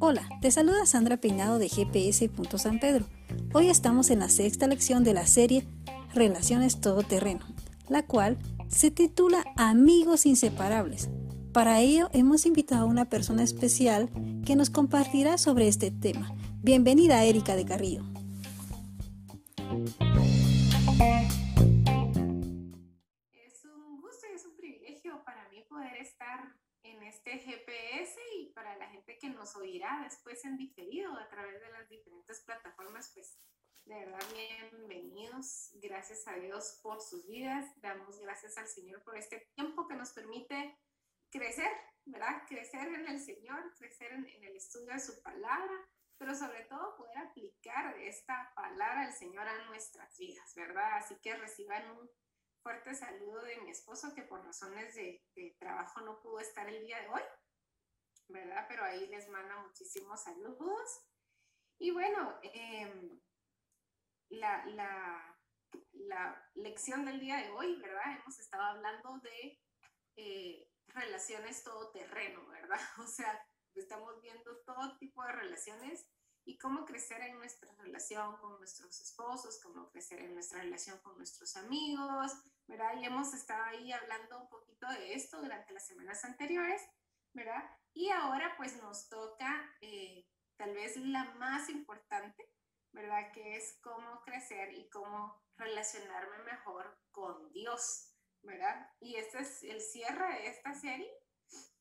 Hola, te saluda Sandra Peinado de GPS. San Pedro. Hoy estamos en la sexta lección de la serie Relaciones Todoterreno, la cual se titula Amigos Inseparables. Para ello hemos invitado a una persona especial que nos compartirá sobre este tema. Bienvenida Erika de Carrillo. Nos oirá después en diferido a través de las diferentes plataformas, pues de verdad bienvenidos. Gracias a Dios por sus vidas. Damos gracias al Señor por este tiempo que nos permite crecer, ¿verdad? Crecer en el Señor, crecer en, en el estudio de su palabra pero sobre todo poder aplicar esta palabra del Señor a nuestras vidas, ¿verdad? Así que reciban un fuerte saludo de mi esposo que por razones de, trabajo no pudo estar el día de hoy, ¿verdad? Pero ahí les manda muchísimos saludos. Y bueno, em, la, la, la, lección del día de hoy, ¿verdad? Hemos estado hablando de eh, relaciones todoterreno, ¿verdad? O sea, estamos viendo todo tipo de relaciones y cómo crecer en nuestra relación con nuestros esposos, cómo crecer en nuestra relación con nuestros amigos, ¿verdad? Y hemos estado ahí hablando un poquito de esto durante las semanas anteriores, ¿verdad? Y ahora pues nos toca eh, tal vez la más importante, ¿verdad? Que es cómo crecer y cómo relacionarme mejor con Dios, ¿verdad? Y este es el cierre de esta serie,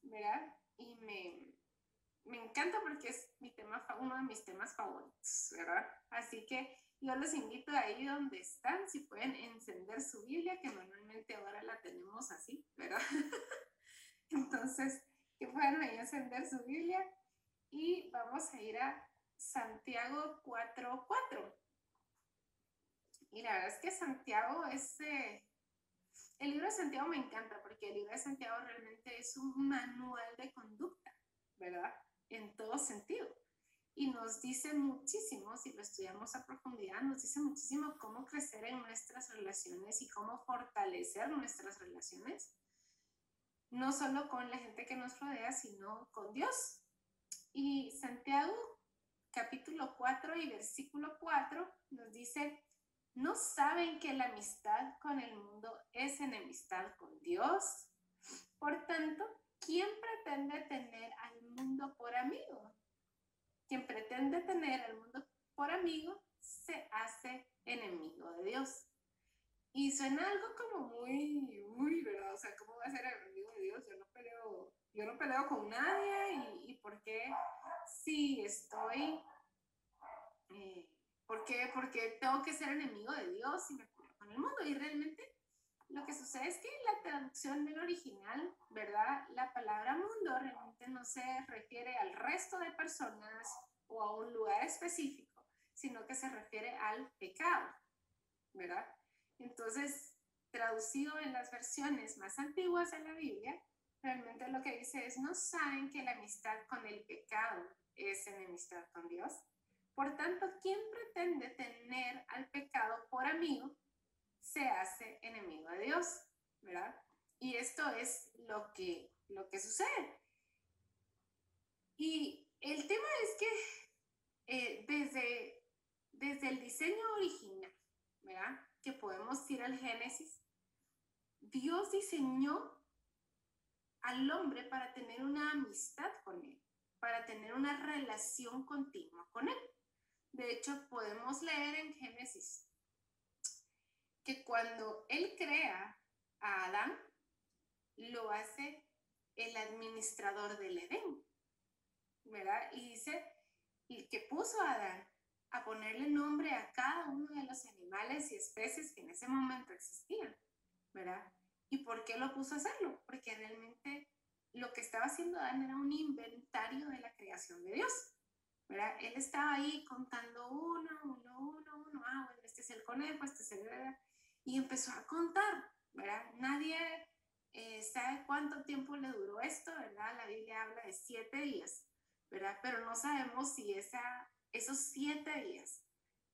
¿verdad? Y me, me encanta porque es mi tema, uno de mis temas favoritos, ¿verdad? Así que yo los invito ahí donde están, si pueden encender su Biblia, que normalmente ahora la tenemos así, ¿verdad? Entonces, que puedan ahí encender su Biblia y vamos a ir a Santiago 4.4. Y la verdad es que Santiago es... Eh, el libro de Santiago me encanta porque el libro de Santiago realmente es un manual de conducta, ¿verdad? en todo sentido. Y nos dice muchísimo, si lo estudiamos a profundidad, nos dice muchísimo cómo crecer en nuestras relaciones y cómo fortalecer nuestras relaciones, no solo con la gente que nos rodea, sino con Dios. Y Santiago capítulo 4 y versículo 4 nos dice, ¿no saben que la amistad con el mundo es enemistad con Dios? Por tanto, ¿quién pretende tener al mundo por amigo? Quien pretende tener al mundo por amigo se hace enemigo de Dios. Y suena algo como muy, muy, ¿verdad? O sea, ¿cómo va a ser enemigo Dios? Yo no peleo, yo no peleo con nadie y, y ¿por qué si estoy, eh, ¿por, qué, ¿por qué tengo que ser enemigo de Dios y me peleo con el mundo? Y realmente lo que sucede es que la traducción del original, ¿verdad? La palabra mundo realmente no se refiere al resto de personas o a un lugar específico, sino que se refiere al pecado, ¿verdad? Entonces, traducido en las versiones más antiguas de la Biblia, realmente lo que dice es, no saben que la amistad con el pecado es enemistad con Dios. Por tanto, ¿quién pretende tener al pecado por amigo se hace enemigo de Dios, ¿verdad? Y esto es lo que, lo que sucede. Y el tema es que eh, desde, desde el diseño original, ¿verdad? Que podemos ir al Génesis, Dios diseñó al hombre para tener una amistad con él, para tener una relación continua con él. De hecho, podemos leer en Génesis que cuando él crea a Adán, lo hace el administrador del Edén, ¿verdad? Y dice, y que puso a Adán a ponerle nombre a cada uno de los animales y especies que en ese momento existían, ¿verdad? ¿Y por qué lo puso a hacerlo? Porque realmente lo que estaba haciendo Adán era un inventario de la creación de Dios, ¿verdad? Él estaba ahí contando uno, uno, uno, uno, ah, bueno, este es el conejo, este es el y empezó a contar, ¿verdad? Nadie eh, sabe cuánto tiempo le duró esto, ¿verdad? La Biblia habla de siete días, ¿verdad? Pero no sabemos si esa, esos siete días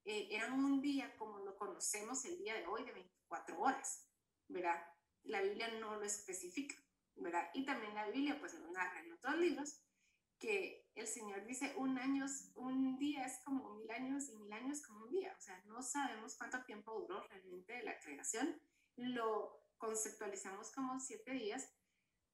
eh, eran un día como lo conocemos el día de hoy, de 24 horas, ¿verdad? la Biblia no lo especifica, ¿verdad? Y también la Biblia pues nos narra en otros libros que el Señor dice un año, un día es como mil años y mil años como un día. O sea, no sabemos cuánto tiempo duró realmente la creación. Lo conceptualizamos como siete días,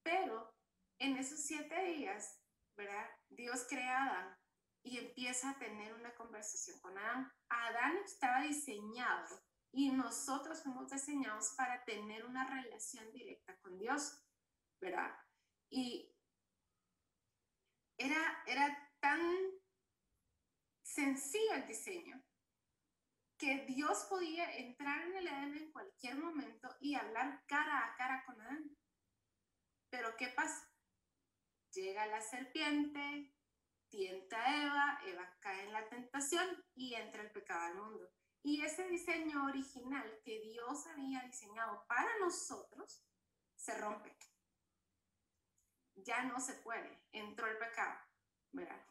pero en esos siete días, ¿verdad? Dios crea y empieza a tener una conversación con Adán. Adán estaba diseñado y nosotros fuimos diseñados para tener una relación directa con Dios, ¿verdad? Y era, era tan sencillo el diseño que Dios podía entrar en el Edén en cualquier momento y hablar cara a cara con Adán. Pero ¿qué pasa? Llega la serpiente, tienta a Eva, Eva cae en la tentación y entra el pecado al mundo. Y ese diseño original que Dios había diseñado para nosotros se rompe. Ya no se puede, entró el pecado, ¿verdad?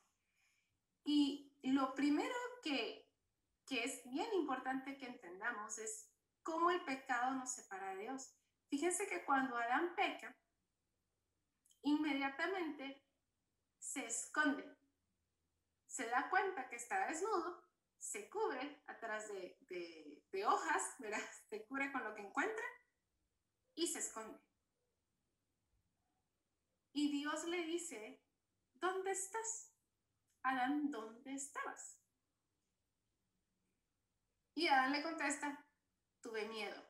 Y lo primero que, que es bien importante que entendamos es cómo el pecado nos separa de Dios. Fíjense que cuando Adán peca, inmediatamente se esconde. Se da cuenta que está desnudo se cubre atrás de, de, hojas, ¿verdad? Se cubre con lo que encuentra y se esconde. Y Dios le dice, ¿dónde estás? Adán, ¿dónde estabas? Y Adán le contesta, tuve miedo.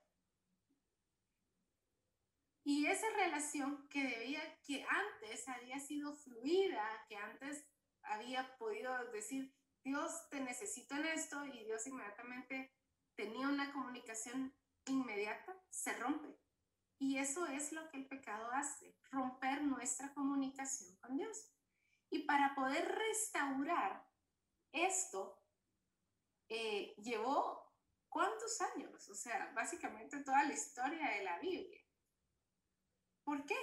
Y esa relación que debía, que antes había sido fluida, que antes había podido decir, Dios te necesito en esto y Dios inmediatamente tenía una comunicación inmediata, se rompe. Y eso es lo que el pecado hace, romper nuestra comunicación con Dios. Y para poder restaurar esto, eh, llevó cuántos años, o sea, básicamente toda la historia de la Biblia. ¿Por qué?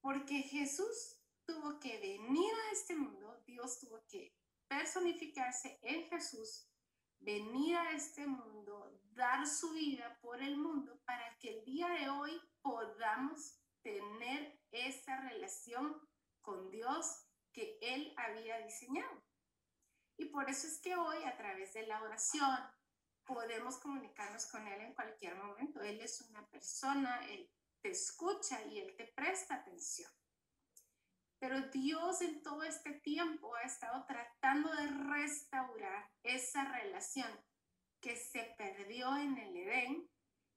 Porque Jesús tuvo que venir a este mundo, Dios tuvo que personificarse en Jesús, venir a este mundo, dar su vida por el mundo para que el día de hoy podamos tener esa relación con Dios que Él había diseñado. Y por eso es que hoy a través de la oración podemos comunicarnos con Él en cualquier momento. Él es una persona, Él te escucha y Él te presta atención. Pero Dios en todo este tiempo ha estado tratando de restaurar esa relación que se perdió en el Edén,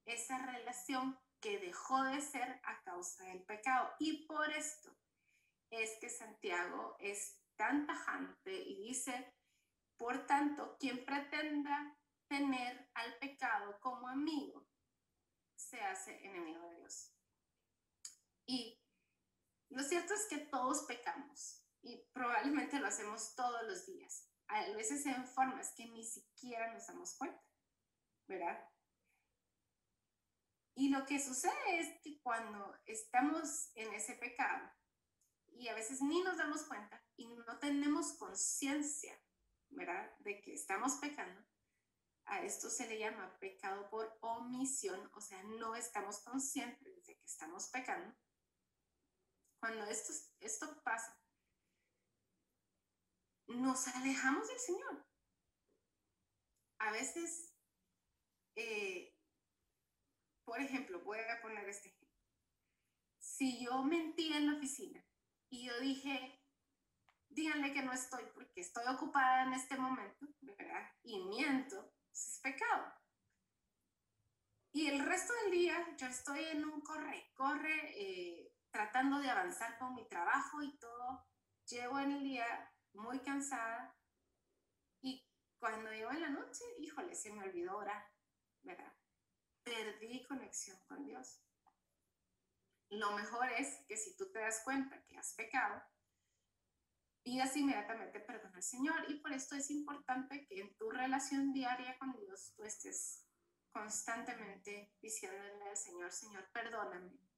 esa relación que dejó de ser a causa del pecado. Y por esto es que Santiago es tan tajante y dice, por tanto, quien pretenda tener al pecado como amigo, se hace enemigo de Dios. Y lo cierto es que todos pecamos y probablemente lo hacemos todos los días. A veces en formas que ni siquiera nos damos cuenta, ¿verdad? Y lo que sucede es que cuando estamos en ese pecado y a veces ni nos damos cuenta y no tenemos conciencia, ¿verdad? De que estamos pecando, a esto se le llama pecado por omisión, o sea, no estamos conscientes de que estamos pecando cuando esto, esto pasa, nos alejamos del Señor. A veces, eh, por ejemplo, voy a poner este ejemplo. Si yo mentí en la oficina y yo dije, díganle que no estoy porque estoy ocupada en este momento, ¿verdad? Y miento, es pecado. Y el resto del día yo estoy en un corre, corre, eh, tratando de avanzar con mi trabajo y todo. Llego en el día muy cansada y cuando llego en la noche, híjole, se me olvidó orar, ¿verdad? Perdí conexión con Dios. Lo mejor es que si tú te das cuenta que has pecado, pidas inmediatamente perdón al Señor. Y por esto es importante que en tu relación diaria con Dios tú estés constantemente diciéndole al Señor, Señor, perdóname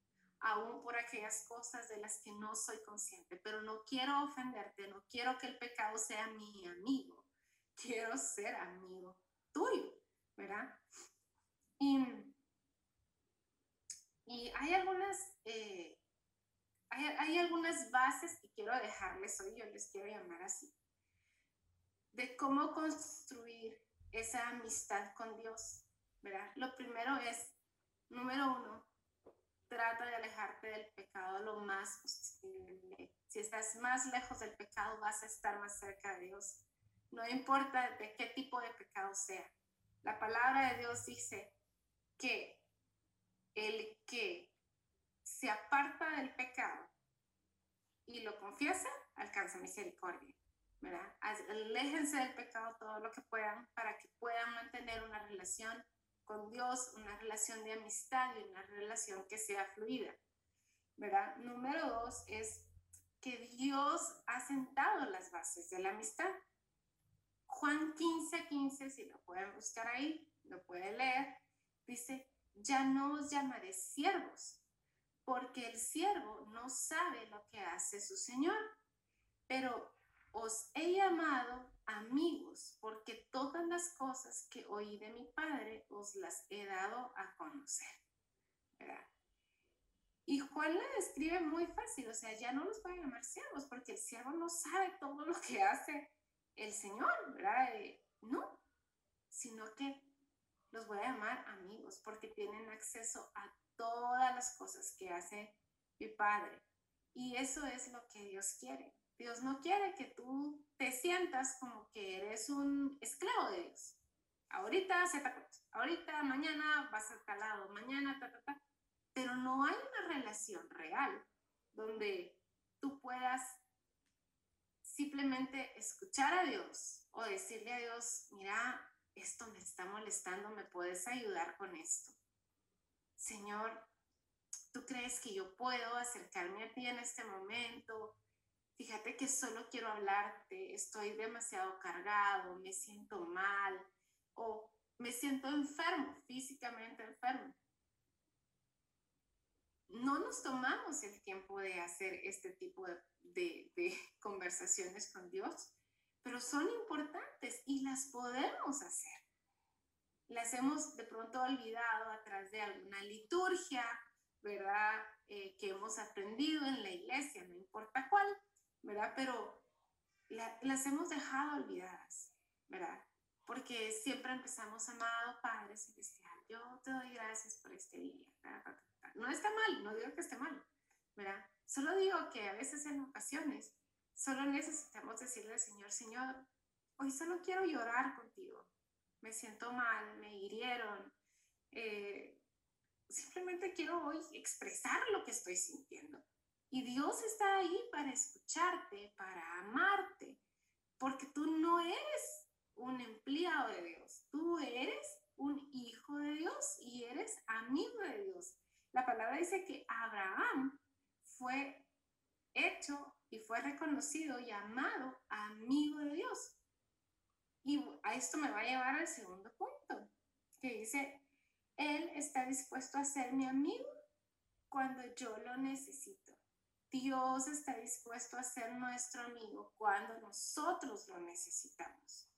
aún por aquellas cosas de las que no soy consciente, pero no quiero ofenderte, no quiero que el pecado sea mi amigo, quiero ser amigo tuyo, ¿verdad? Y, Y hay algunas, eh, hay, hay, algunas bases que quiero dejarles hoy, yo les quiero llamar así, de cómo construir esa amistad con Dios, ¿verdad? Lo primero es, número uno, trata de alejarte del pecado lo más posible. Si estás más lejos del pecado, vas a estar más cerca de Dios. No importa de qué tipo de pecado sea. La palabra de Dios dice que el que se aparta del pecado y lo confiesa, alcanza misericordia. ¿verdad? Aléjense del pecado todo lo que puedan para que puedan mantener una relación con Dios, una relación de amistad y una relación que sea fluida. ¿verdad? Número dos es que Dios ha sentado las bases de la amistad. Juan 15, 15, si lo pueden buscar ahí, lo pueden leer, dice, ya no os llamaré siervos, porque el siervo no sabe lo que hace su Señor, pero os he llamado amigos, porque todas las cosas que oí de mi Padre os las he dado a conocer. Y Juan la describe muy fácil, o sea, ya no los puede llamar siervos, porque el siervo no sabe todo lo que hace el Señor, ¿verdad? Eh, no, sino que los voy a llamar amigos, porque tienen acceso a todas las cosas que hace mi Padre. Y eso es lo que Dios quiere. Dios no quiere que tú te sientas como que eres un esclavo de Dios. Ahorita ahorita, mañana vas a tal lado, mañana, ta, ta, ta. Pero no hay una relación real donde tú puedas simplemente escuchar a Dios o decirle a Dios, mira, esto me está molestando, ¿me puedes ayudar con esto? Señor, ¿tú crees que yo puedo acercarme a ti en este momento? Fíjate que solo quiero hablarte, estoy demasiado cargado, me siento mal o me siento enfermo, físicamente enfermo. No nos tomamos el tiempo de hacer este tipo de, de, conversaciones con Dios, pero son importantes y las podemos hacer. Las hemos de pronto olvidado a través de alguna liturgia, ¿verdad? Eh, que hemos aprendido en la iglesia, no importa cuál, ¿verdad? Pero las hemos dejado olvidadas, ¿verdad? Porque siempre empezamos, amado Padre Celestial, yo te doy gracias por este día. No está mal, no digo que esté mal, ¿verdad? Solo digo que a veces en ocasiones solo necesitamos decirle al Señor, Señor, hoy solo quiero llorar contigo. Me siento mal, me hirieron. Eh, simplemente quiero hoy expresar lo que estoy sintiendo. Y Dios está ahí para escucharte, para amarte, porque tú no eres un empleado de Dios, tú eres un hijo de Dios y eres amigo de Dios. La palabra dice que Abraham fue hecho y fue reconocido y amado amigo de Dios. Y a esto me va a llevar al segundo punto, que dice, Él está dispuesto a ser mi amigo cuando yo lo necesito. Dios está dispuesto a ser nuestro amigo cuando nosotros lo necesitamos.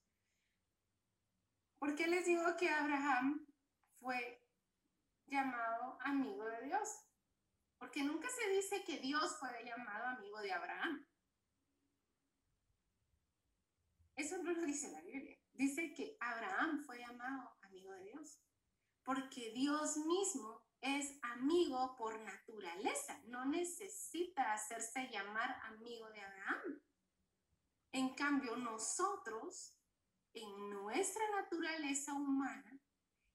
¿Por qué les digo que Abraham fue llamado amigo de Dios? Porque nunca se dice que Dios fue llamado amigo de Abraham. Eso no lo dice la Biblia. Dice que Abraham fue llamado amigo de Dios. Porque Dios mismo es amigo por naturaleza, no necesita hacerse llamar amigo de Abraham. En cambio, nosotros, en nuestra naturaleza humana,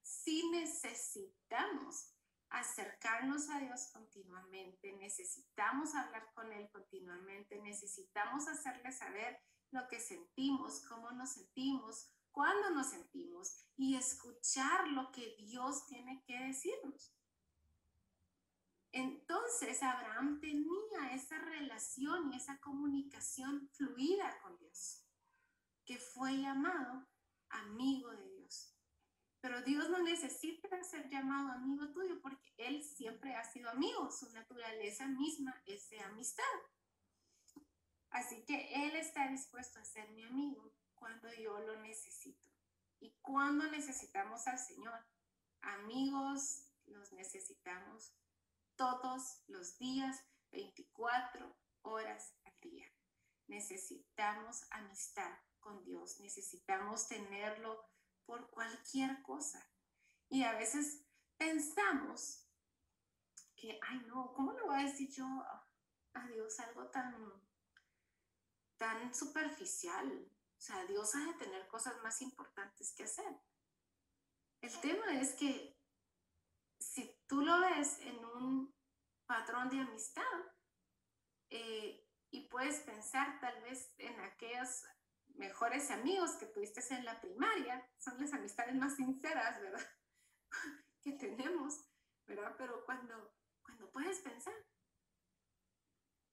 sí necesitamos acercarnos a Dios continuamente, necesitamos hablar con Él continuamente, necesitamos hacerle saber lo que sentimos, cómo nos sentimos, cuándo nos sentimos y escuchar lo que Dios tiene que decirnos. Entonces Abraham tenía esa relación y esa comunicación fluida con Dios, que fue llamado amigo de Dios. Pero Dios no necesita ser llamado amigo tuyo porque Él siempre ha sido amigo, su naturaleza misma es de amistad. Así que Él está dispuesto a ser mi amigo cuando yo lo necesito. ¿Y cuando necesitamos al Señor? Amigos los necesitamos todos los días, 24 horas al día. Necesitamos amistad con Dios, necesitamos tenerlo por cualquier cosa. Y a veces pensamos que, ay no, ¿cómo le voy a decir yo a Dios algo tan, tan superficial? O sea, Dios ha de tener cosas más importantes que hacer. El tema es que si tú lo ves en un patrón de amistad eh, y puedes pensar tal vez en aquellos mejores amigos que tuviste en la primaria, son las amistades más sinceras, ¿verdad? que tenemos, ¿verdad? Pero cuando, cuando puedes pensar,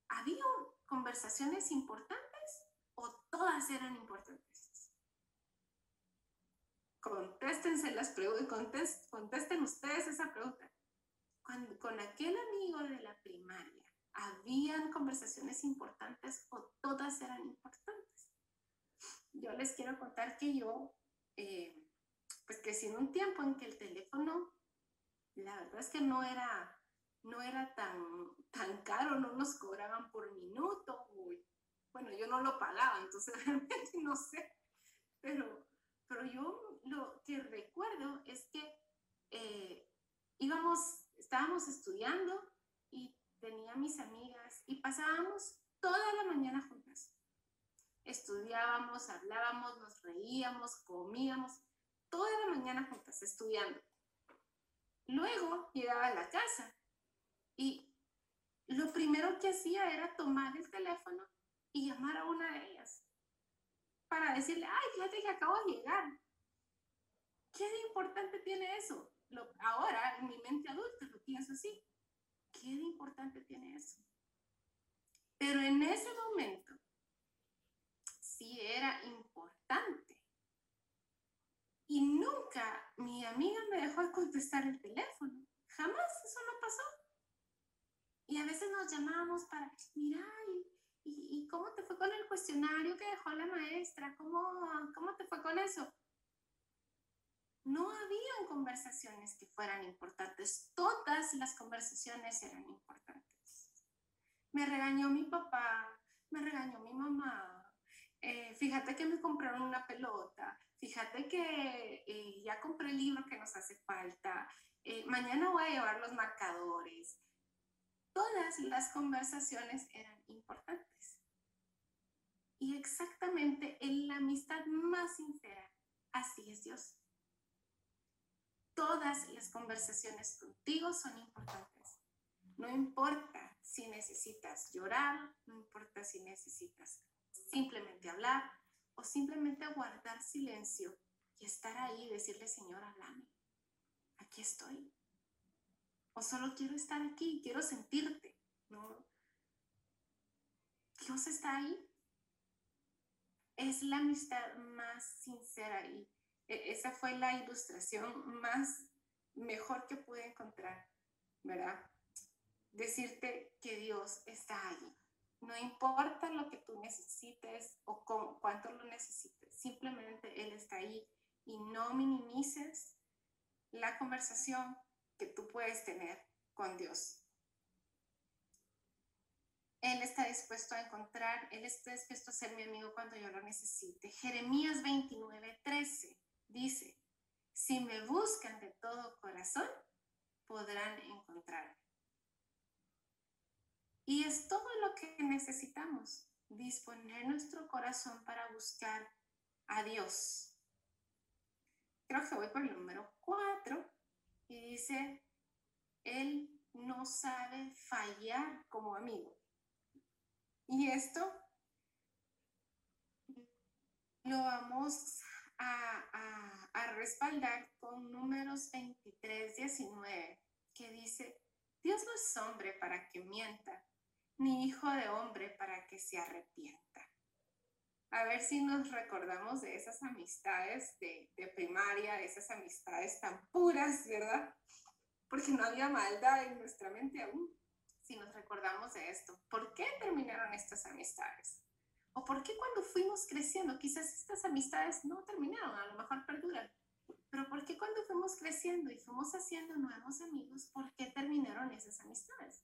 ¿había conversaciones importantes o todas eran importantes? Contéstense las preguntas, contesten ustedes esa pregunta. Cuando, con aquel amigo de la primaria, ¿habían conversaciones importantes o todas eran importantes? Yo les quiero contar que yo, eh, pues crecí en un tiempo en que el teléfono, la verdad es que no era, no era tan, tan caro, no nos cobraban por minuto. bueno, yo no lo pagaba, entonces realmente no sé, pero, pero yo lo que recuerdo es que eh, íbamos estábamos estudiando y tenía mis amigas y pasábamos toda la mañana juntas. Estudiábamos, hablábamos, nos reíamos, comíamos, toda la mañana juntas estudiando. Luego llegaba a la casa y lo primero que hacía era tomar el teléfono y llamar a una de ellas para decirle, ay, fíjate que acabo de llegar. ¿Qué de importante tiene eso? Ahora en mi mente adulta lo pienso así. ¿Qué de importante tiene eso? Pero en ese momento sí era importante. Y nunca mi amiga me dejó de contestar el teléfono. Jamás eso no pasó. Y a veces nos llamábamos para, mira, ¿y, y, cómo te fue con el cuestionario que dejó la maestra? ¿Cómo, cómo te fue con eso? No habían conversaciones que fueran importantes. Todas las conversaciones eran importantes. Me regañó mi papá, me regañó mi mamá. Eh, fíjate que me compraron una pelota. Fíjate que eh, ya compré el libro que nos hace falta. Eh, mañana voy a llevar los marcadores. Todas las conversaciones eran importantes. Y exactamente en la amistad más sincera, así es Dios todas las conversaciones contigo son importantes. No importa si necesitas llorar, no importa si necesitas simplemente hablar o simplemente guardar silencio y estar ahí y decirle, Señor, háblame. Aquí estoy. O solo quiero estar aquí, quiero sentirte. Dios está ahí. Es la amistad más sincera y esa fue la ilustración más mejor que pude encontrar, ¿verdad? Decirte que Dios está ahí. No importa lo que tú necesites o cuánto lo necesites, simplemente Él está ahí y no minimices la conversación que tú puedes tener con Dios. Él está dispuesto a encontrar, Él está dispuesto a ser mi amigo cuando yo lo necesite. Jeremías 29, 13 dice, si me buscan de todo corazón, podrán encontrarme. Y es todo lo que necesitamos, disponer nuestro corazón para buscar a Dios. Creo que voy por el número 4 y dice, Él no sabe fallar como amigo. Y esto lo vamos a, respaldar con números 23, 19, que dice, Dios no es hombre para que mienta, ni hijo de hombre para que se arrepienta. A ver si nos recordamos de esas amistades de, de primaria, esas amistades tan puras, ¿verdad? Porque no había maldad en nuestra mente aún. Si nos recordamos de esto, ¿por qué terminaron estas amistades? ¿O por qué cuando fuimos creciendo quizás estas amistades no terminaron, a lo mejor perduran? Pero ¿por qué cuando fuimos creciendo y fuimos haciendo nuevos amigos, por qué terminaron esas amistades?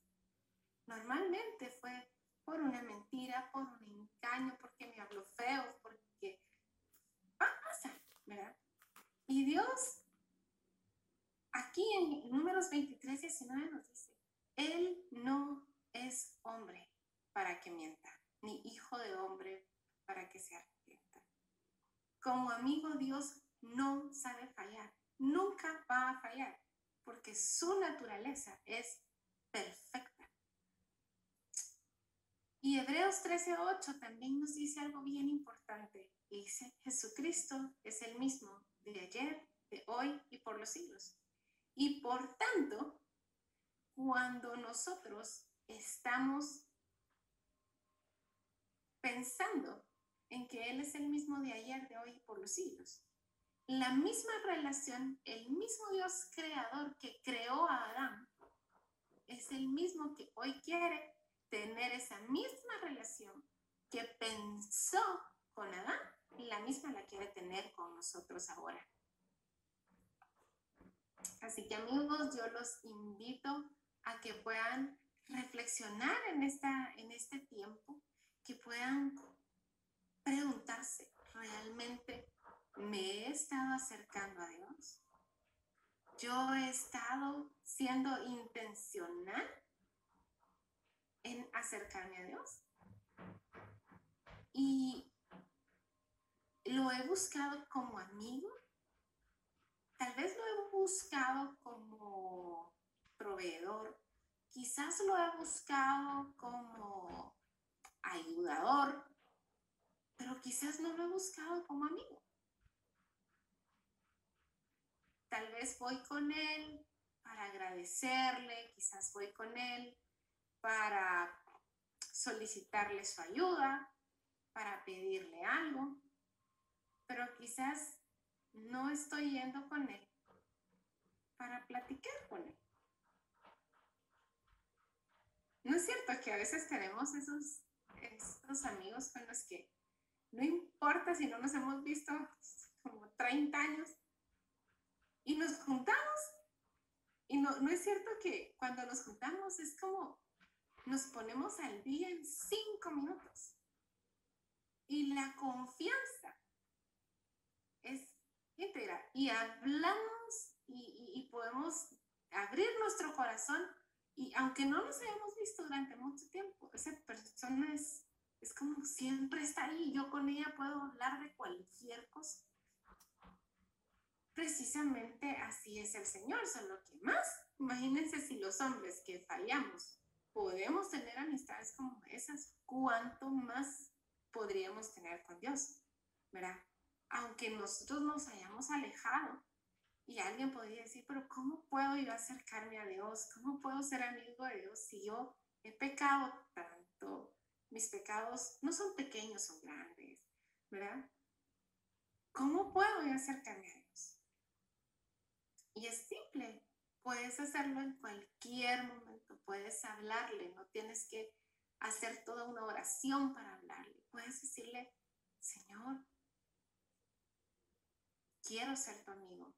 Normalmente fue por una mentira, por un engaño, porque me habló feo, porque pasa, ¿verdad? Y Dios, aquí en números 23, 19 nos dice, Él no es hombre para que mienta, ni hijo de hombre para que se arrepienta. Como amigo Dios no sabe fallar, nunca va a fallar, porque su naturaleza es perfecta. Y Hebreos 13:8 también nos dice algo bien importante. Dice, Jesucristo es el mismo de ayer, de hoy y por los siglos. Y por tanto, cuando nosotros estamos pensando en que Él es el mismo de ayer, de hoy por los siglos, la misma relación, el mismo Dios creador que creó a Adán, es el mismo que hoy quiere tener esa misma relación que pensó con Adán, la misma la quiere tener con nosotros ahora. Así que amigos, yo los invito a que puedan reflexionar en, esta, en este tiempo, que puedan preguntarse, ¿realmente me he estado acercando a Dios? ¿Yo he estado siendo intencional en acercarme a Dios? Y lo he buscado como amigo, tal vez lo he buscado como proveedor, quizás lo he buscado como ayudador, pero quizás no lo he buscado como amigo. Tal vez voy con él para agradecerle, quizás voy con él para solicitarle su ayuda, para pedirle algo, pero quizás no estoy yendo con él para platicar con él. ¿No es cierto que a veces tenemos esos, esos amigos con los que no importa si no nos hemos visto como 30 años y nos juntamos? Y no, no es cierto que cuando nos juntamos es como nos ponemos al día en cinco minutos. Y la confianza es íntegra. Y hablamos y, y, podemos abrir nuestro corazón. Y aunque no nos hayamos visto durante mucho tiempo, esa persona es, es como siempre está ahí. Yo con ella puedo hablar de cualquier cosa. Precisamente así es el Señor, solo que más, imagínense si los hombres que fallamos podemos tener amistades como esas, ¿cuánto más podríamos tener con Dios? ¿Verdad? Aunque nosotros nos hayamos alejado y alguien podría decir, pero ¿cómo puedo yo acercarme a Dios? ¿Cómo puedo ser amigo de Dios si yo he pecado tanto? Mis pecados no son pequeños, son grandes, ¿verdad? ¿Cómo puedo yo acercarme a Dios? Y es simple, puedes hacerlo en cualquier momento, puedes hablarle, no tienes que hacer toda una oración para hablarle. Puedes decirle, Señor, quiero ser tu amigo.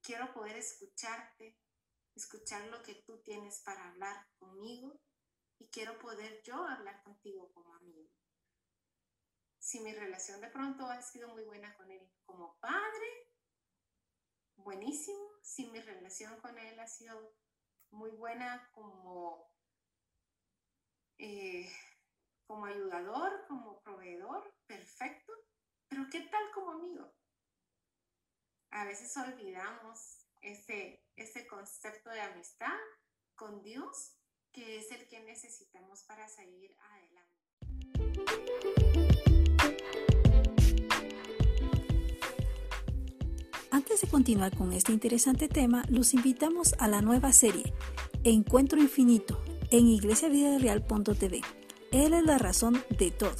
Quiero poder escucharte, escuchar lo que tú tienes para hablar conmigo y quiero poder yo hablar contigo como amigo. Si mi relación de pronto ha sido muy buena con él como padre, buenísimo. Si mi relación con él ha sido muy buena como, eh, como ayudador, como proveedor, perfecto. Pero ¿qué tal como amigo? A veces olvidamos ese, ese concepto de amistad con Dios, que es el que necesitamos para seguir adelante. Antes de continuar con este interesante tema, los invitamos a la nueva serie Encuentro Infinito en iglesiavidareal.tv. Él es la razón de todo.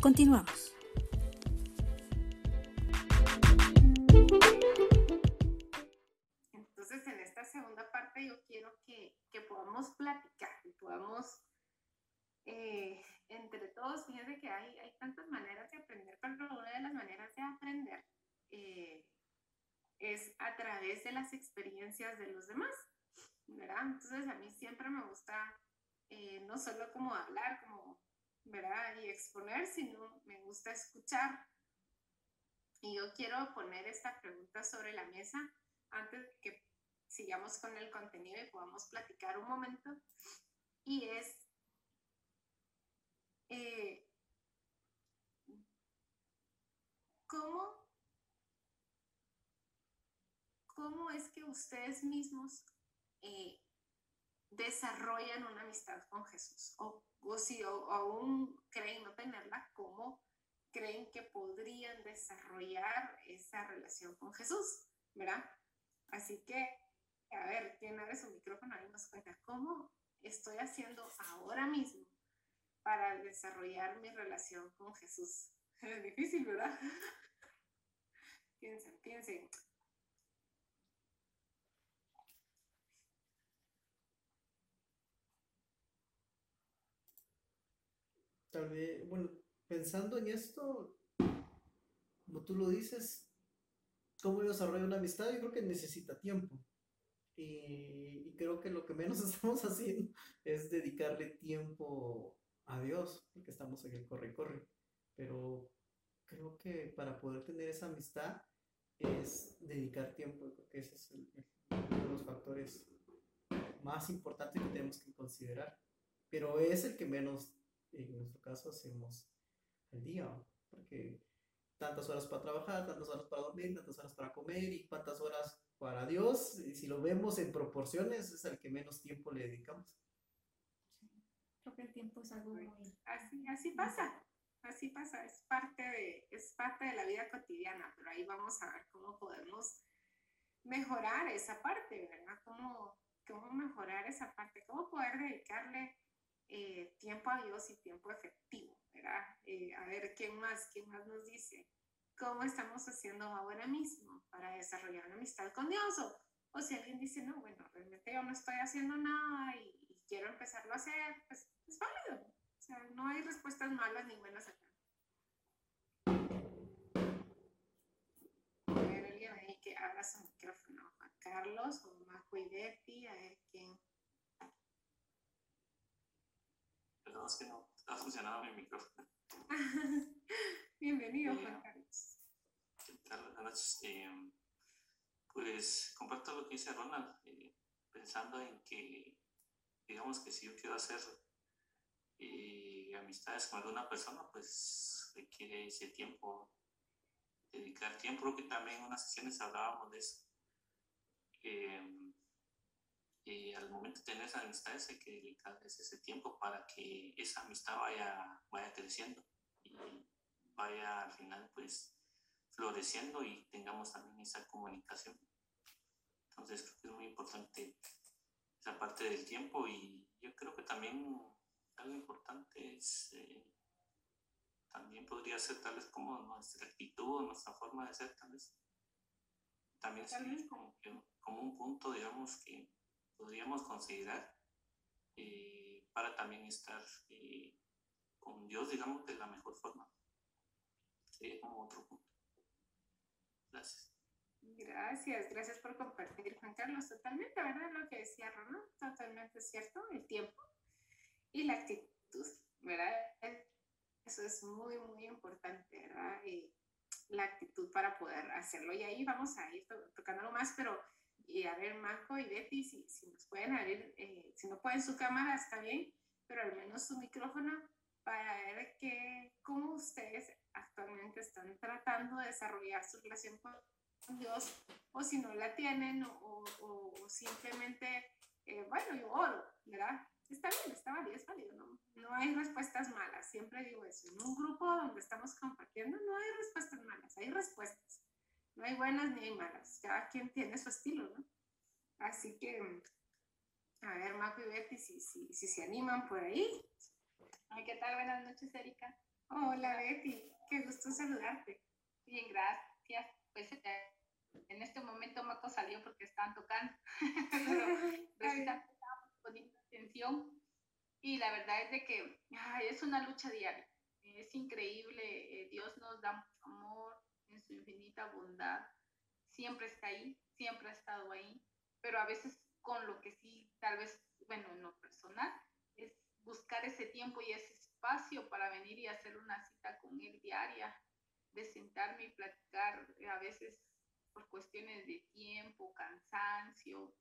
Continuamos. Experiencias de los demás, ¿verdad? Entonces a mí siempre me gusta eh, no solo como hablar, como, ¿verdad? Y exponer, sino me gusta escuchar. Y yo quiero poner esta pregunta sobre la mesa antes de que sigamos con el contenido y podamos platicar un momento. Y es, eh, ¿cómo, ¿cómo es que ustedes mismos eh, desarrollan una amistad con Jesús? O, si aún creen no tenerla, ¿cómo creen que podrían desarrollar esa relación con Jesús? ¿Verdad? Así que, a ver, ¿quién abre su micrófono y nos cuenta cómo estoy haciendo ahora mismo para desarrollar mi relación con Jesús? Es difícil, ¿verdad? piensen, piensen. Tal vez, bueno, pensando en esto, como tú lo dices, ¿cómo desarrollar una amistad? Yo creo que necesita tiempo. Y, creo que lo que menos estamos haciendo es dedicarle tiempo a Dios, porque estamos en el corre-corre. Pero creo que para poder tener esa amistad es dedicar tiempo. Creo que ese es uno de los factores más importantes que tenemos que considerar. Pero es el que menos en nuestro caso hacemos el día, porque tantas horas para trabajar, tantas horas para dormir, tantas horas para comer y cuántas horas para Dios, y si lo vemos en proporciones, es el que menos tiempo le dedicamos. Creo que el tiempo es algo muy... Así, así pasa, así pasa, es parte, de, es parte de la vida cotidiana, pero ahí vamos a ver cómo podemos mejorar esa parte, ¿verdad? Cómo, cómo mejorar esa parte, cómo poder dedicarle eh, tiempo a Dios y tiempo efectivo, ¿verdad? Eh, a ver, ¿quién más? ¿Quién más nos dice? ¿Cómo estamos haciendo ahora mismo para desarrollar una amistad con Dios? O, o si alguien dice, no, bueno, realmente yo no estoy haciendo nada y, quiero empezarlo a hacer, pues es válido. O sea, no hay respuestas malas ni buenas acá. A ver, alguien ahí que abra su micrófono. Juan Carlos o Marco y Betty, a ver quién. Perdón, es que no ha funcionado mi micrófono. Bienvenido, eh, Juan Carlos. ¿Qué tal? Buenas noches. Eh, pues comparto lo que dice Ronald, eh, pensando en que, digamos que si yo quiero hacer amistades con alguna persona, pues requiere ese tiempo, dedicar tiempo. Creo que también en unas sesiones hablábamos de eso y al momento de tener esas amistades hay que dedicarles ese tiempo para que esa amistad vaya, vaya creciendo y vaya al final pues floreciendo y tengamos también esa comunicación. Entonces creo que es muy importante esa parte del tiempo y yo creo que también algo importante es eh, también podría ser tal vez como nuestra actitud, nuestra forma de ser tal vez. También sería como, como un punto, digamos, que podríamos considerar eh, para también estar eh, con Dios, digamos, de la mejor forma. Sería como otro punto. Gracias. Gracias, gracias por compartir, Juan Carlos. Totalmente, ¿verdad? Lo que decía Ronald, totalmente cierto, el tiempo y la actitud, ¿verdad? Eso es muy, muy importante, ¿verdad? Y la actitud para poder hacerlo. Y ahí vamos a ir tocándolo más, pero y a ver, Marco y Betty, si, si nos pueden abrir, eh, si no pueden su cámara, está bien, pero al menos su micrófono para ver que, cómo ustedes actualmente están tratando de desarrollar su relación con Dios, o si no la tienen, o, o, simplemente, eh, bueno, yo oro, ¿verdad? Está bien, está válido, es válido, ¿no? no hay respuestas malas, siempre digo eso, en un grupo donde estamos compartiendo no hay respuestas malas, hay respuestas. No hay buenas ni hay malas, cada quien tiene su estilo, ¿no? Así que, a ver, Marco y Betty, si, si, si se animan por ahí. Ay, ¿qué tal? Buenas noches, Erika. Hola, Betty, qué gusto saludarte. Bien, gracias. Pues eh, en este momento Marco salió porque estaban tocando, pero, poniendo atención Y la verdad es de que es una lucha diaria. Es increíble, eh, Dios nos da mucho amor su infinita bondad. Siempre está ahí, siempre ha estado ahí, pero a veces con lo que sí, tal vez, bueno, en lo personal, es buscar ese tiempo y ese espacio para venir y hacer una cita con Él diaria, de sentarme y platicar, a veces por cuestiones de tiempo, cansancio.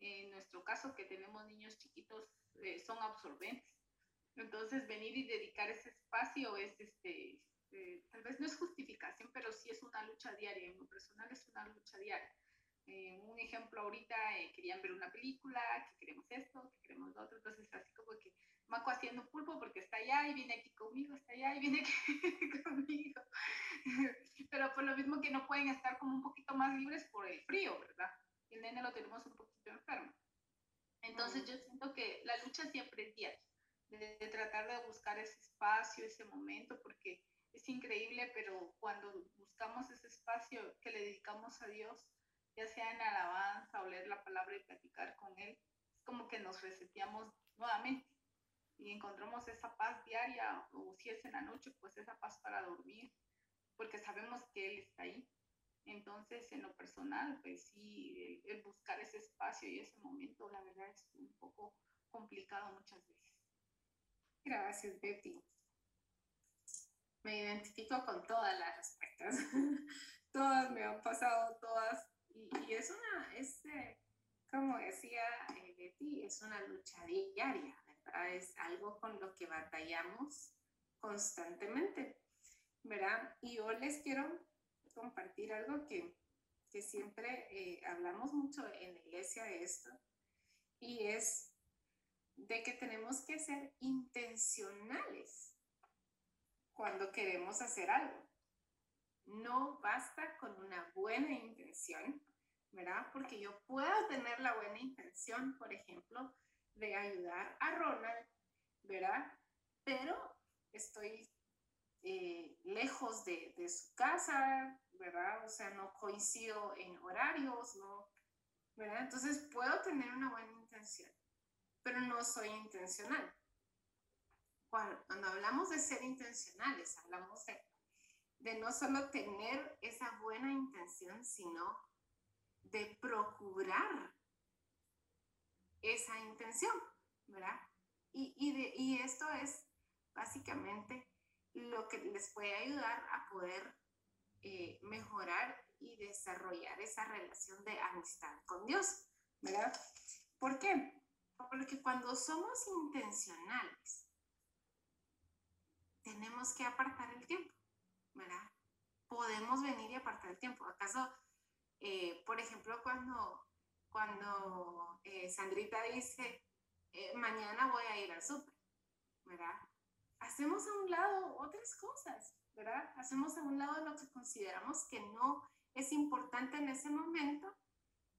En nuestro caso, que tenemos niños chiquitos, eh, son absorbentes. Entonces, venir y dedicar ese espacio es, este, eh, tal vez no es justificación, pero sí es una lucha diaria. En lo personal es una lucha diaria. Eh, un ejemplo ahorita, querían ver una película, que queremos esto, que queremos lo otro, entonces así como que Maco haciendo pulpo porque está allá y viene aquí conmigo, está allá y viene aquí conmigo. Pero por lo mismo que no pueden estar como un poquito más libres por el frío, ¿verdad? El nene lo tenemos un poquito enfermo. Entonces yo siento que la lucha siempre es diaria, de, de tratar de buscar ese espacio, ese momento, porque es increíble, pero cuando buscamos ese espacio que le dedicamos a Dios, ya sea en alabanza o leer la palabra y platicar con Él, es como que nos reseteamos nuevamente y encontramos esa paz diaria o si es en la noche, pues esa paz para dormir, porque sabemos que Él está ahí. Entonces, en lo personal, pues sí, el, buscar ese espacio y ese momento, la verdad es un poco complicado muchas veces. Gracias, Betty. Me identifico con todas las respuestas. todas me han pasado, todas. Y, y es una, es, eh, como decía eh, Betty, es una lucha diaria es algo con lo que batallamos constantemente, ¿verdad? Y yo les quiero compartir algo que, que siempre eh, hablamos mucho en la iglesia de esto, y es de que tenemos que ser intencionales cuando queremos hacer algo. No basta con una buena intención, ¿verdad? Porque yo puedo tener la buena intención, por ejemplo, de ayudar a Ronald, ¿verdad? Pero estoy eh, lejos de, de, su casa, ¿verdad? O sea, no coincido en horarios, ¿no? ¿verdad? Entonces puedo tener una buena intención, pero no soy intencional. Cuando, cuando hablamos de ser intencionales, hablamos de, de no solo tener esa buena intención, sino de procurar esa intención, ¿verdad? Y, y, esto es básicamente lo que les puede ayudar a poder eh, mejorar y desarrollar esa relación de amistad con Dios, ¿verdad? ¿Por qué? Porque cuando somos intencionales, tenemos que apartar el tiempo, ¿verdad? Podemos venir y apartar el tiempo. ¿Acaso, eh, por ejemplo, cuando cuando eh, Sandrita dice, eh, mañana voy a ir al súper, ¿verdad? Hacemos a un lado otras cosas, ¿verdad? Hacemos a un lado lo que consideramos que no es importante en ese momento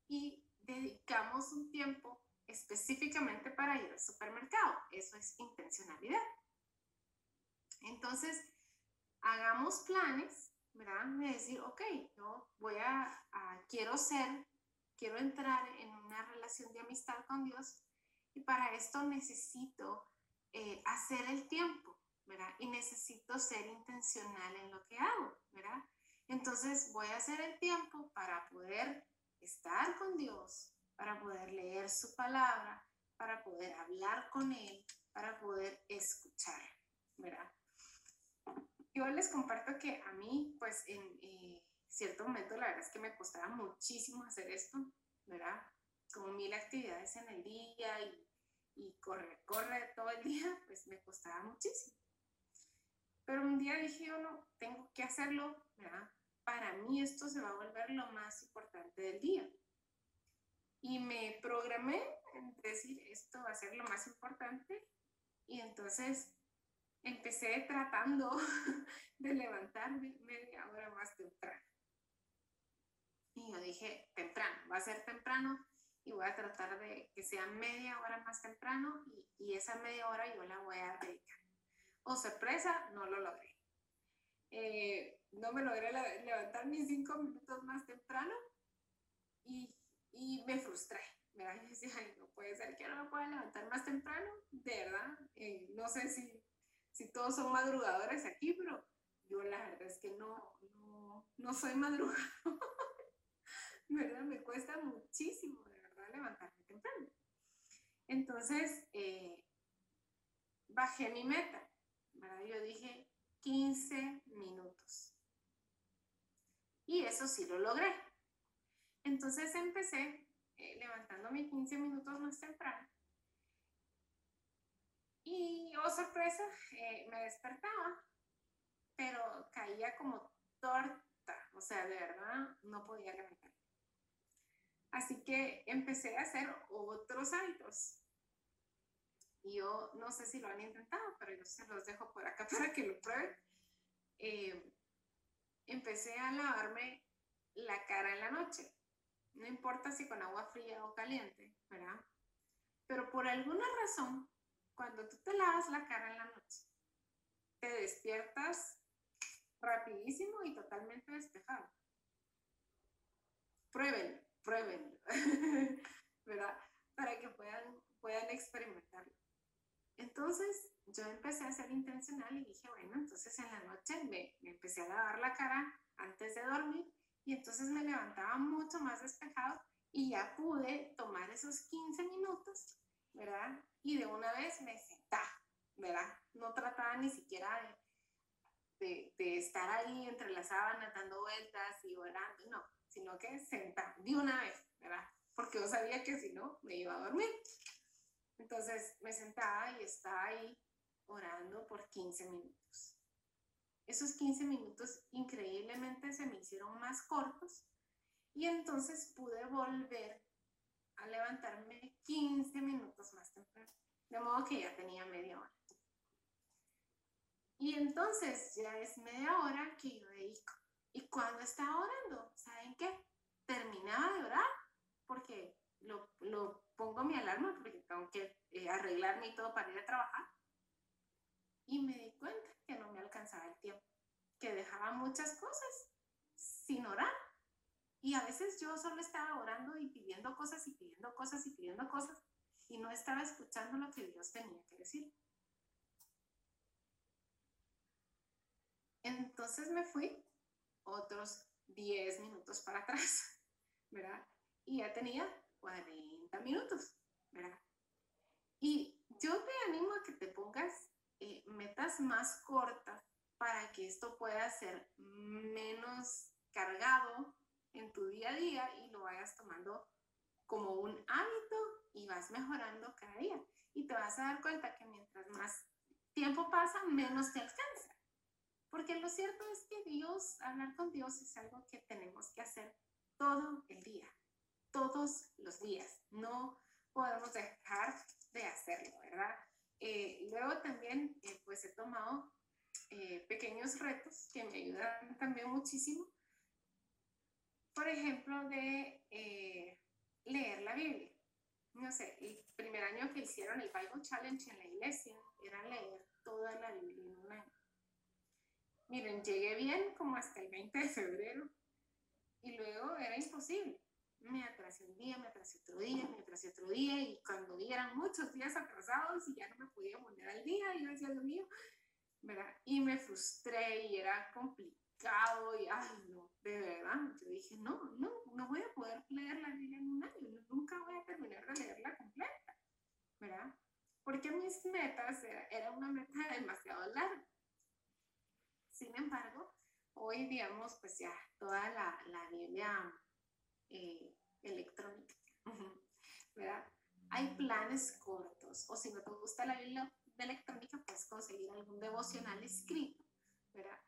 y dedicamos un tiempo específicamente para ir al supermercado. Eso es intencionalidad. Entonces, hagamos planes, ¿verdad? De decir, ok, yo voy a, quiero ser quiero entrar en una relación de amistad con Dios y para esto necesito eh, hacer el tiempo, ¿verdad? Y necesito ser intencional en lo que hago, ¿verdad? Entonces voy a hacer el tiempo para poder estar con Dios, para poder leer su palabra, para poder hablar con Él, para poder escuchar, ¿verdad? Yo les comparto que a mí, pues en, eh, cierto momento la verdad es que me costaba muchísimo hacer esto, ¿verdad? Como mil actividades en el día y, y correr, correr todo el día, pues me costaba muchísimo. Pero un día dije yo, no, tengo que hacerlo, ¿verdad? Para mí esto se va a volver lo más importante del día. Y me programé en decir, esto va a ser lo más importante. Y entonces empecé tratando de levantarme media hora más temprano. Y yo dije, temprano, va a ser temprano y voy a tratar de que sea media hora más temprano y, esa media hora yo la voy a dedicar. O sorpresa, no lo logré. Eh, no me logré levantar ni cinco minutos más temprano y, y me frustré, ¿verdad? Y decía, ay, no puede ser que no me pueda levantar más temprano, de verdad. Eh, no sé si, si todos son madrugadores aquí, pero yo la verdad es que no, no, no soy madrugador. ¿verdad? Me cuesta muchísimo, de verdad, levantarme temprano. Entonces, eh, bajé mi meta, ¿verdad? Yo dije 15 minutos. Y eso sí lo logré. Entonces empecé eh, levantándome 15 minutos más temprano. Y, oh sorpresa, eh, me despertaba, pero caía como torta, o sea, de verdad no podía levantar. Así que empecé a hacer otros hábitos. Yo no sé si lo han intentado, pero yo se los dejo por acá para que lo prueben. Eh, empecé a lavarme la cara en la noche. No importa si con agua fría o caliente, ¿verdad? Pero por alguna razón, cuando tú te lavas la cara en la noche, te despiertas rapidísimo y totalmente despejado. Pruébenlo, pruébenlo, ¿verdad? Para que puedan, puedan experimentarlo. Entonces, yo empecé a ser intencional y dije, bueno, entonces en la noche me, me empecé a lavar la cara antes de dormir y entonces me levantaba mucho más despejado y ya pude tomar esos 15 minutos, ¿verdad? Y de una vez me sentaba, ¿verdad? No trataba ni siquiera de, estar ahí entre las sábanas dando vueltas y orando, no, sino que sentaba de una vez, ¿verdad? Porque yo sabía que si no, me iba a dormir. Entonces me sentaba y estaba ahí orando por 15 minutos. Esos 15 minutos increíblemente se me hicieron más cortos y entonces pude volver a levantarme 15 minutos más temprano. De modo que ya tenía media hora. Y entonces ya es media hora que yo dedico. Y cuando estaba orando, ¿saben qué? Terminaba de orar porque lo, lo pongo mi alarma porque tengo que eh, arreglarme y todo para ir a trabajar. Y me di cuenta que no me alcanzaba el tiempo, que dejaba muchas cosas sin orar. Y a veces yo solo estaba orando y pidiendo cosas y pidiendo cosas y pidiendo cosas y no estaba escuchando lo que Dios tenía que decir. Entonces me fui otros 10 minutos para atrás, ¿verdad? Y ya tenía 40 minutos, ¿verdad? Y yo te animo a que te pongas eh, metas más cortas para que esto pueda ser menos cargado en tu día a día y lo vayas tomando como un hábito y vas mejorando cada día. Y te vas a dar cuenta que mientras más tiempo pasa, menos te alcanza. Porque lo cierto es que Dios, hablar con Dios es algo que tenemos que hacer todo el día, todos los días. No podemos dejar de hacerlo, ¿verdad? Eh, luego también, eh, pues he tomado eh, pequeños retos que me ayudan también muchísimo. Por ejemplo, de leer la Biblia. No sé, el primer año que hicieron el Bible Challenge en la iglesia era leer toda la Biblia en un año. Miren, llegué bien como hasta el 20 de febrero y luego era imposible me atrasé un día, me atrasé otro día, me atrasé otro día, y cuando vi eran muchos días atrasados y ya no me podía poner al día, yo decía, lo mío, ¿verdad? Y me frustré y era complicado, y ay, no, de verdad, yo dije, no, no, no voy a poder leer la Biblia en un año, nunca voy a terminar de leerla completa, ¿verdad? Porque mis metas, era, una meta demasiado larga. Sin embargo, hoy, digamos, pues ya toda la, la Biblia eh, electrónica, ¿verdad? Hay planes cortos, o si no te gusta la Biblia electrónica, puedes conseguir algún devocional escrito, ¿verdad?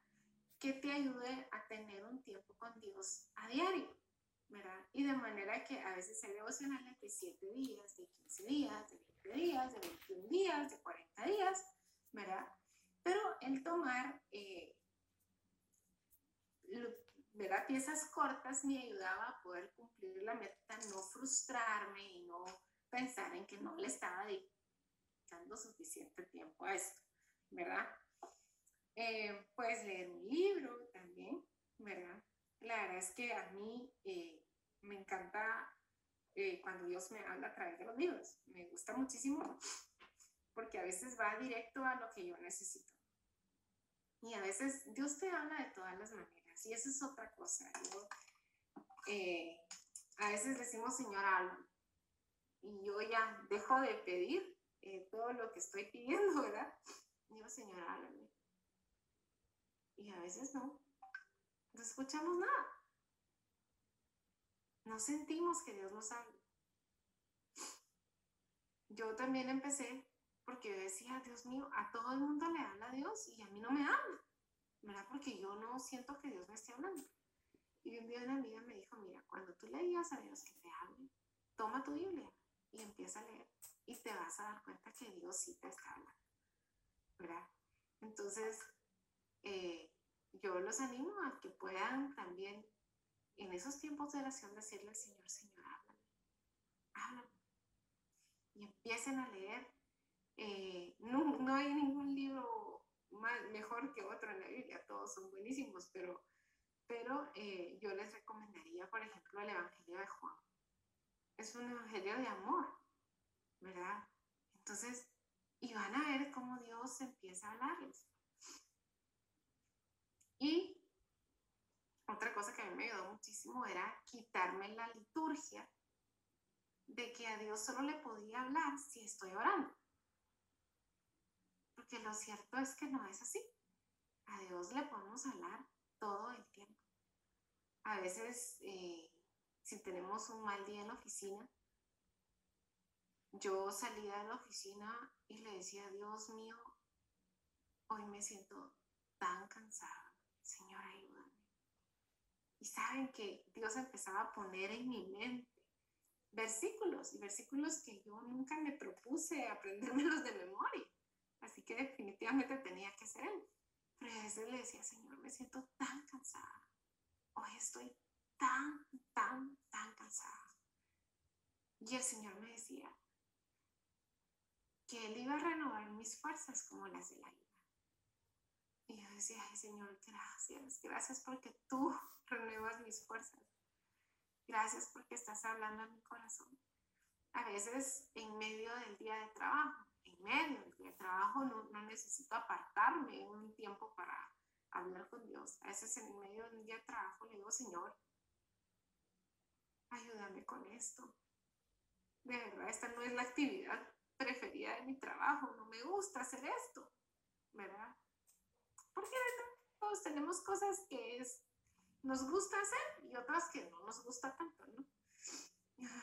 Que te ayude a tener un tiempo con Dios a diario, ¿verdad? Y de manera que a veces hay devocionales de 7 días, de 15 días, de 20 días, de 21 días, de 40 días, ¿verdad? Pero el tomar eh. Piezas cortas me ayudaba a poder cumplir la meta, no frustrarme y no pensar en que no le estaba dedicando suficiente tiempo a esto, ¿verdad? Eh, puedes leer un libro también, ¿verdad? La verdad es que a mí eh, me encanta eh, cuando Dios me habla a través de los libros. Me gusta muchísimo porque a veces va directo a lo que yo necesito. Y a veces Dios te habla de todas las maneras. Y eso es otra cosa. Eh, a veces decimos, Señor, algo. Y yo ya dejo de pedir todo lo que estoy pidiendo, ¿verdad? Digo, Señor, háblame. Y a veces no. No escuchamos nada. No sentimos que Dios nos hable. Yo también empecé porque yo decía, Dios mío, a todo el mundo le habla Dios y a mí no me habla, ¿verdad? Porque yo no siento que Dios me esté hablando. Y un día una amiga me dijo, mira, cuando tú le digas a Dios que te hable, toma tu Biblia y empieza a leer y te vas a dar cuenta que Dios sí te está hablando, ¿verdad? Entonces, eh, yo los animo a que puedan también en esos tiempos de oración decirle al Señor, Señor, háblame, háblame. Y empiecen a leer eh, no, no, hay ningún libro más, mejor que otro en la Biblia, todos son buenísimos, pero, pero eh, yo les recomendaría, por ejemplo, el Evangelio de Juan. Es un Evangelio de amor, ¿verdad? Entonces, y van a ver cómo Dios empieza a hablarles. Y otra cosa que a mí me ayudó muchísimo era quitarme la liturgia de que a Dios solo le podía hablar si estoy orando porque lo cierto es que no es así. A Dios le podemos hablar todo el tiempo. A veces, eh, si tenemos un mal día en la oficina, yo salía de la oficina y le decía, Dios mío, hoy me siento tan cansada, Señor, ayúdame. Y saben que Dios empezaba a poner en mi mente versículos y versículos que yo nunca me propuse aprendérmelos de memoria. Así que definitivamente tenía que ser él. Pero a veces le decía, Señor, me siento tan cansada. Hoy estoy tan, tan, tan cansada. Y el Señor me decía que Él iba a renovar mis fuerzas como las de la vida. Y yo decía, ay Señor, gracias, gracias porque tú renuevas mis fuerzas. Gracias porque estás hablando en mi corazón. A veces en medio del día de trabajo, en medio del trabajo no, no, necesito apartarme un tiempo para hablar con Dios. A veces en medio del día de trabajo le digo, Señor, ayúdame con esto. De verdad, esta no es la actividad preferida de mi trabajo. No me gusta hacer esto, ¿verdad? Porque todos tenemos cosas que es, nos gusta hacer y otras que no nos gusta tanto, ¿no?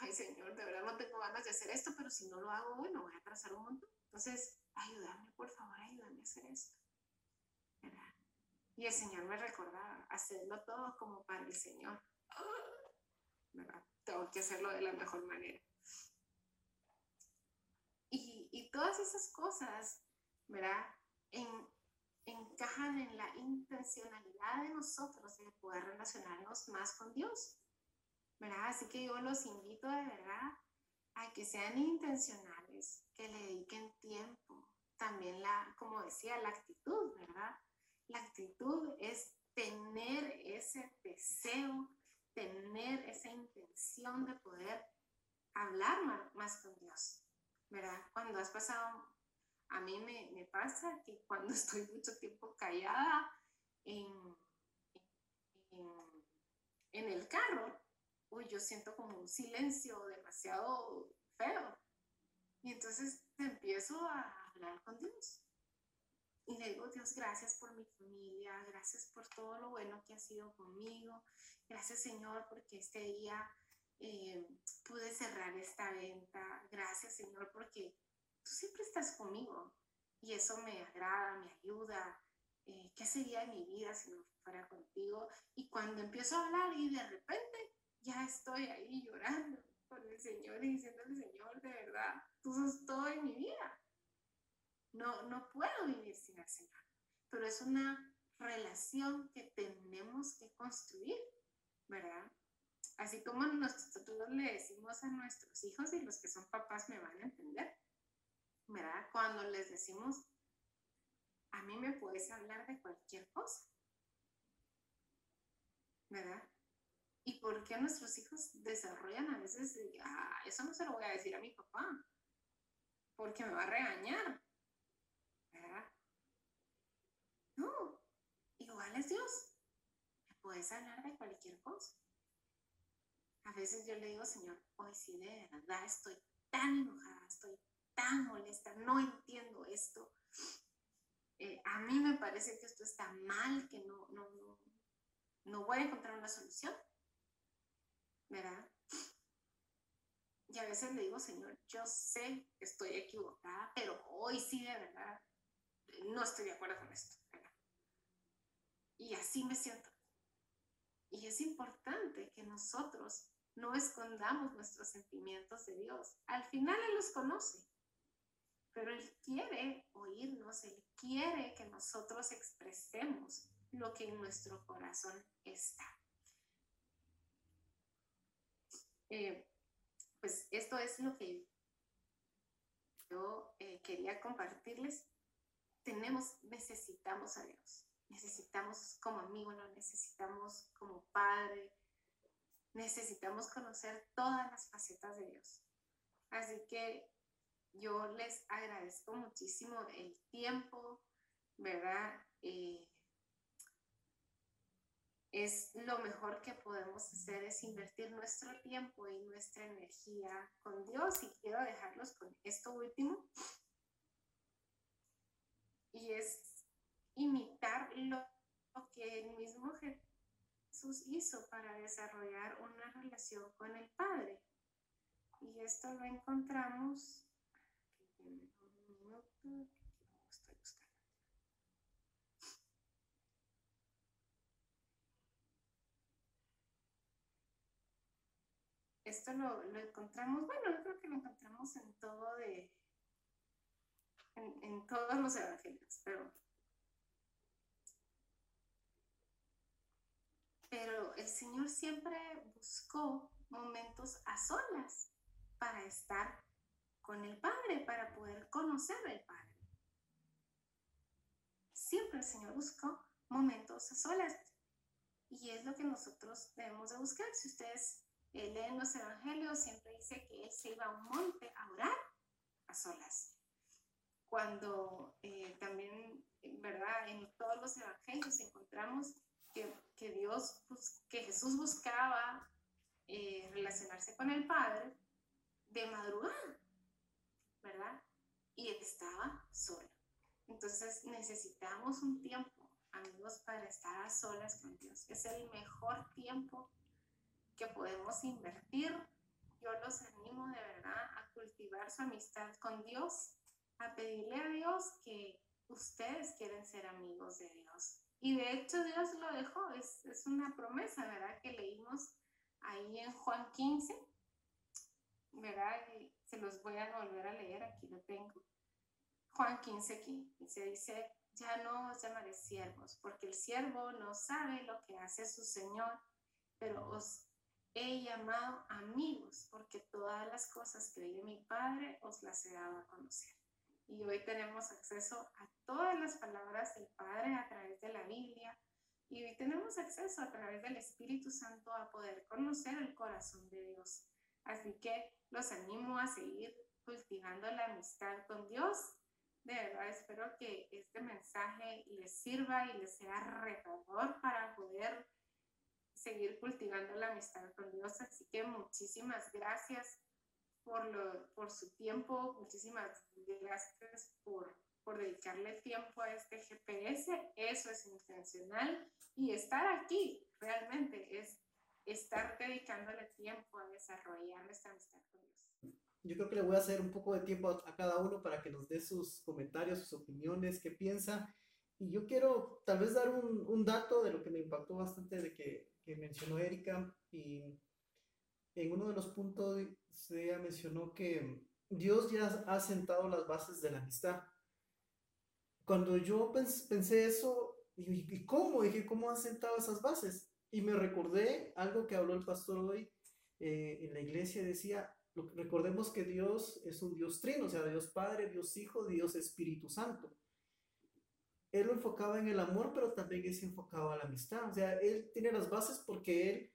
Ay, Señor, de verdad no tengo ganas de hacer esto, pero si no lo hago, bueno, voy a atrasar un montón. Entonces, ayúdame, por favor, ayúdame a hacer esto. ¿verdad? Y el Señor me recordaba, hacerlo todo como para el Señor. ¿verdad? Tengo que hacerlo de la mejor manera. Y, y todas esas cosas, ¿verdad? Encajan en la intencionalidad de nosotros de poder relacionarnos más con Dios. ¿verdad? Así que yo los invito de verdad a que sean intencionales, que le dediquen tiempo. También la, como decía, la actitud, ¿verdad? La actitud es tener ese deseo, tener esa intención de poder hablar más, con Dios, ¿verdad? Cuando has pasado, a mí me, me pasa que cuando estoy mucho tiempo callada en, en, en el carro, uy, yo siento como un silencio demasiado feo. Y entonces empiezo a hablar con Dios. Y le digo, Dios, gracias por mi familia, gracias por todo lo bueno que ha sido conmigo. Gracias, Señor, porque este día eh, pude cerrar esta venta. Gracias, Señor, porque tú siempre estás conmigo. Y eso me agrada, me ayuda. Eh, ¿Qué sería de mi vida si no fuera contigo? Y cuando empiezo a hablar y de repente ya estoy ahí llorando con el Señor y diciéndole, Señor, de verdad, tú sos todo en mi vida. No, no puedo vivir sin el Señor, pero es una relación que tenemos que construir, ¿verdad? Así como nosotros le decimos a nuestros hijos y los que son papás me van a entender, ¿verdad? Cuando les decimos, a mí me puedes hablar de cualquier cosa, ¿verdad? ¿Y por qué nuestros hijos desarrollan a veces, ah, eso no se lo voy a decir a mi papá, porque me va a regañar? ¿Verdad? No, igual es Dios. Me puedes hablar de cualquier cosa. A veces yo le digo, Señor, hoy sí de verdad estoy tan enojada, tan molesta, no entiendo esto. Eh, a mí me parece que esto está mal, que no, no, no, no voy a encontrar una solución. ¿verdad? Y a veces le digo, Señor, yo sé que estoy equivocada, pero hoy sí de verdad no estoy de acuerdo con esto, ¿verdad? Y así me siento. Y es importante que nosotros no escondamos nuestros sentimientos de Dios. Al final Él los conoce, pero Él quiere oírnos, Él quiere que nosotros expresemos lo que en nuestro corazón está. Eh, pues esto es lo que yo eh, quería compartirles. Tenemos, necesitamos a Dios, necesitamos como amigo, lo necesitamos como padre, necesitamos conocer todas las facetas de Dios. Así que yo les agradezco muchísimo el tiempo, ¿verdad? Eh, es lo mejor que podemos hacer es invertir nuestro tiempo y nuestra energía con Dios y quiero dejarlos con esto último y es imitar lo, que el mismo Jesús hizo para desarrollar una relación con el Padre y esto lo encontramos esto lo, encontramos, bueno, yo creo que lo encontramos en todo de, en, todos los evangelios, pero, pero el Señor siempre buscó momentos a solas para estar con el Padre, para poder conocer al Padre. Siempre el Señor buscó momentos a solas. Y es lo que nosotros debemos de buscar. Si ustedes él en los evangelios siempre dice que él se iba a un monte a orar a solas. Cuando eh, también, ¿verdad? En todos los evangelios encontramos que, que Dios, que Jesús buscaba eh, relacionarse con el Padre de madrugada, ¿verdad? Y estaba solo. Entonces necesitamos un tiempo, amigos, para estar a solas con Dios. Es el mejor tiempo que podemos invertir. Yo los animo de verdad a cultivar su amistad con Dios, a pedirle a Dios que ustedes quieren ser amigos de Dios. Y de hecho Dios lo dejó, es, es una promesa, ¿verdad? Que leímos ahí en Juan 15, ¿verdad? Se los voy a volver a leer, aquí lo tengo. Juan 15, 15 dice, ya no os llamaré siervos, porque el siervo no sabe lo que hace su Señor, pero os he llamado amigos, porque todas las cosas que oí de mi Padre os las he dado a conocer. Y hoy tenemos acceso a todas las palabras del Padre a través de la Biblia. Y hoy tenemos acceso a través del Espíritu Santo a poder conocer el corazón de Dios. Así que los animo a seguir cultivando la amistad con Dios. De verdad espero que este mensaje les sirva y les sea retador para poder seguir cultivando la amistad con Dios. Así que muchísimas gracias por, lo, por su tiempo, muchísimas gracias por, por dedicarle tiempo a este GPS. Eso es intencional y estar aquí realmente es estar dedicándole tiempo a desarrollar nuestra amistad. Yo creo que le voy a hacer un poco de tiempo a, a cada uno para que nos dé sus comentarios, sus opiniones, qué piensa. Y yo quiero tal vez dar un, un dato de lo que me impactó bastante de que que mencionó Erika y en uno de los puntos ella mencionó que Dios ya ha sentado las bases de la amistad. Cuando yo pensé eso, ¿y cómo? Dije, ¿cómo ha sentado esas bases? Y me recordé algo que habló el pastor hoy eh, en la iglesia, decía, recordemos que Dios es un Dios trino, o sea, Dios Padre, Dios Hijo, Dios Espíritu Santo él lo enfocaba en el amor, pero también es enfocado a la amistad. O sea, él tiene las bases porque él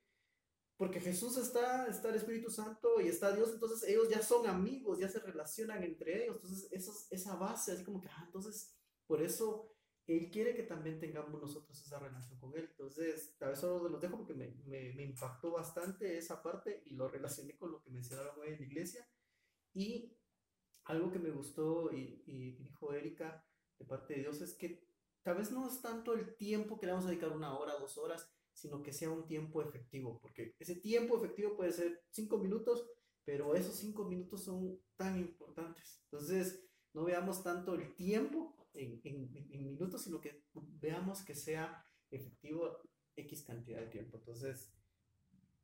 porque Jesús está, está el Espíritu Santo y está Dios, entonces ellos ya son amigos, ya se relacionan entre ellos, entonces eso, esa base, así como que, ah, entonces, por eso Él quiere que también tengamos nosotros esa relación con Él, entonces, a veces solo los dejo porque me, me, me, impactó bastante esa parte y lo relacioné con lo que mencionaron hoy en la iglesia, y algo que me gustó y, y dijo Erika de parte de Dios es que tal vez no es tanto el tiempo que le vamos a dedicar una hora, dos horas, sino que sea un tiempo efectivo, porque ese tiempo efectivo puede ser cinco minutos, pero esos cinco minutos son tan importantes. Entonces, no veamos tanto el tiempo en, minutos, sino que veamos que sea efectivo X cantidad de tiempo. Entonces,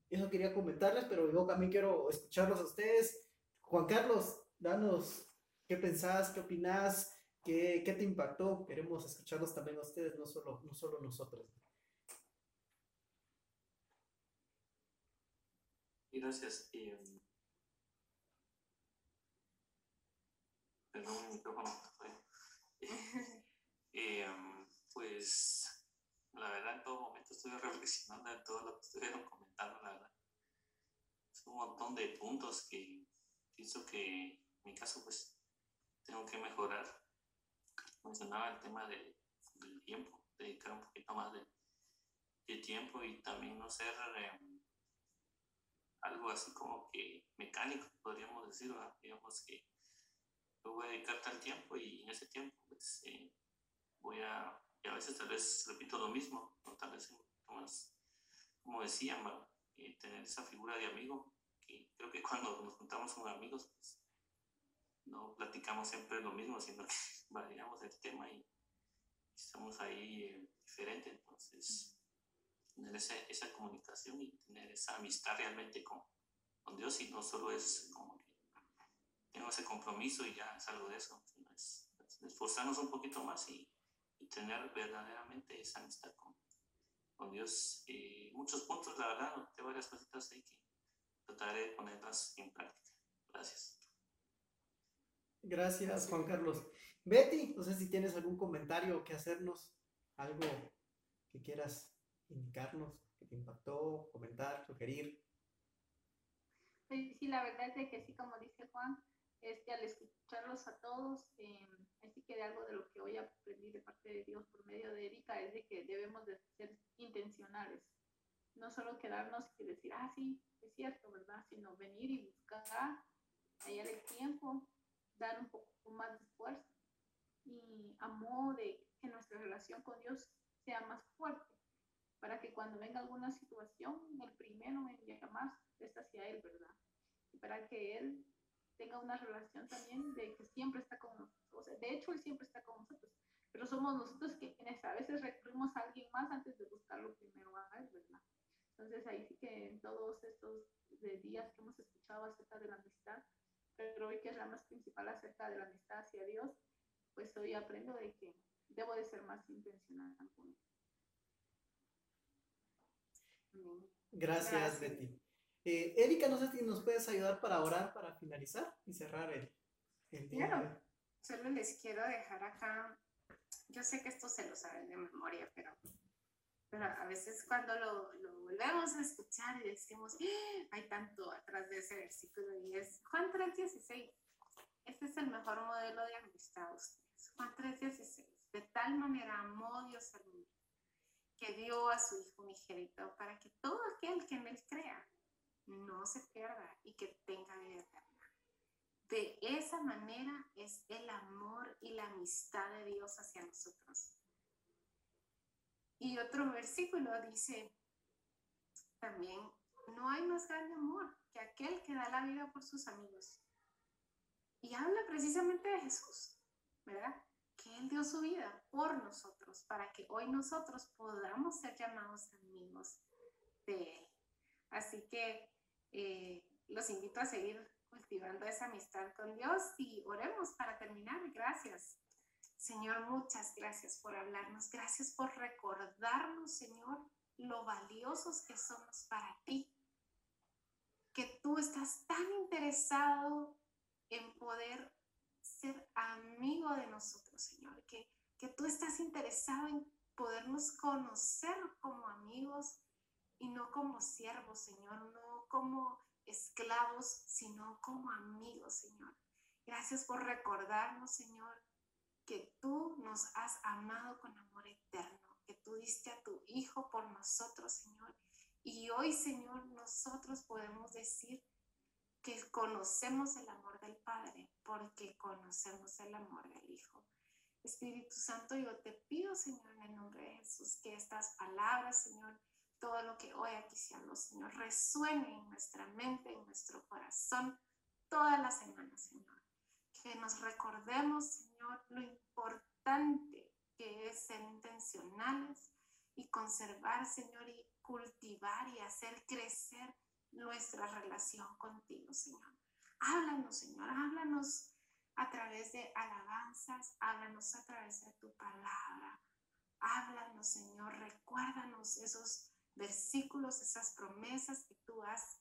eso quería comentarles, pero yo también quiero escucharlos a ustedes. Juan Carlos, danos qué pensás, qué opinás, qué, qué te impactó. Queremos escucharlos también a ustedes, no solo, no solo nosotros. gracias. Eh, perdón, micrófono. Eh, pues la verdad en todo momento estoy reflexionando en todo lo que estuvieron comentando, la verdad. Es un montón de puntos que pienso que en mi caso pues tengo que mejorar. Mencionaba el tema de, del tiempo, dedicar un poquito más de, tiempo y también no ser... Eh, algo así como que mecánico, podríamos decir, digamos que voy a dedicar tal tiempo y en ese tiempo pues eh, voy a, y a veces tal vez repito lo mismo, o tal vez más, como decían, eh, tener esa figura de amigo, que creo que cuando nos juntamos con amigos, pues no platicamos siempre lo mismo, sino que variamos el tema y estamos ahí eh, diferentes, entonces tener esa, esa, comunicación y tener esa amistad realmente con, con, Dios y no solo es como tengo ese compromiso y ya es algo de eso, es, esforzarnos un poquito más y, y, tener verdaderamente esa amistad con, con Dios. Eh, muchos puntos, la verdad, tengo varias cositas ahí que trataré de ponerlas en práctica. Gracias. Gracias, Juan Carlos. Betty, no sé si tienes algún comentario que hacernos, algo que quieras indicarnos que te impactó, comentar, sugerir? Sí, la verdad es que sí, como dice Juan, es que al escucharlos a todos, eh, así que de algo de lo que hoy aprendí de parte de Dios por medio de Erika es de que debemos de ser intencionales, no solo quedarnos y decir, ah, sí, es cierto, ¿verdad? Sino venir y buscar, hallar el tiempo, dar un poco más de esfuerzo y amor de que nuestra relación con Dios sea más fuerte para que cuando venga alguna situación, el primero en llamar es hacia Él, ¿verdad? Y para que Él tenga una relación también de que siempre está con nosotros. O sea, de hecho, Él siempre está con nosotros, pero somos nosotros quienes a veces recurrimos a alguien más antes de buscarlo primero a Él, ¿verdad? Entonces ahí sí que en todos estos días que hemos escuchado acerca de la amistad, pero hoy que es la más principal acerca de la amistad hacia Dios, pues hoy aprendo de que debo de ser más intencional con Él. Gracias, Betty. Eh, Erika, no sé si nos puedes ayudar para orar, para finalizar y cerrar el, el día. Claro, solo les quiero dejar acá, yo sé que esto se lo saben de memoria, pero, pero a veces cuando lo, lo volvemos a escuchar y decimos, ¡Ah! hay tanto atrás de ese versículo y es Juan 3:16. Este es el mejor modelo de amistad ustedes. Juan 3:16. De tal manera amó Dios al mundo que dio a su Hijo unigénito para que todo aquel que en él crea no se pierda y que tenga vida eterna. De esa manera es el amor y la amistad de Dios hacia nosotros. Y otro versículo dice también, no hay más grande amor que aquel que da la vida por sus amigos. Y habla precisamente de Jesús, ¿verdad? Él dio su vida por nosotros, para que hoy nosotros podamos ser llamados amigos de Él. Así que eh, los invito a seguir cultivando esa amistad con Dios y oremos para terminar. Gracias. Señor, muchas gracias por hablarnos. Gracias por recordarnos, Señor, lo valiosos que somos para ti. Que tú estás tan interesado en poder ser amigo de nosotros, Señor, que, que tú estás interesado en podernos conocer como amigos y no como siervos, Señor, no como esclavos, sino como amigos, Señor. Gracias por recordarnos, Señor, que tú nos has amado con amor eterno, que tú diste a tu Hijo por nosotros, Señor. Y hoy, Señor, nosotros podemos decir que conocemos el amor del Padre porque conocemos el amor del Hijo. Espíritu Santo, yo te pido, Señor, en el nombre de Jesús, que estas palabras, Señor, todo lo que hoy aquí se habló, Señor, resuene en nuestra mente, en nuestro corazón, toda la semana, Señor. Que nos recordemos, Señor, lo importante que es ser intencionales y conservar, Señor, y cultivar y hacer crecer nuestra relación contigo, Señor. Háblanos, Señor, háblanos a través de alabanzas, háblanos a través de tu palabra. Háblanos, Señor, recuérdanos esos versículos, esas promesas que tú has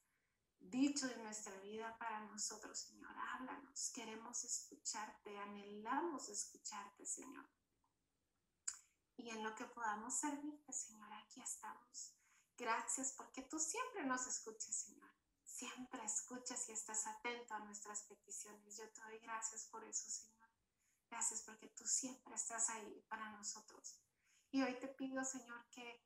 dicho de nuestra vida para nosotros, Señor. Háblanos, queremos escucharte, anhelamos escucharte, Señor. Y en lo que podamos servirte, Señor, aquí estamos. Gracias porque tú siempre nos escuchas, Señor. Siempre escuchas y estás atento a nuestras peticiones. Yo te doy gracias por eso, Señor. Gracias porque tú siempre estás ahí para nosotros. Y hoy te pido, Señor, que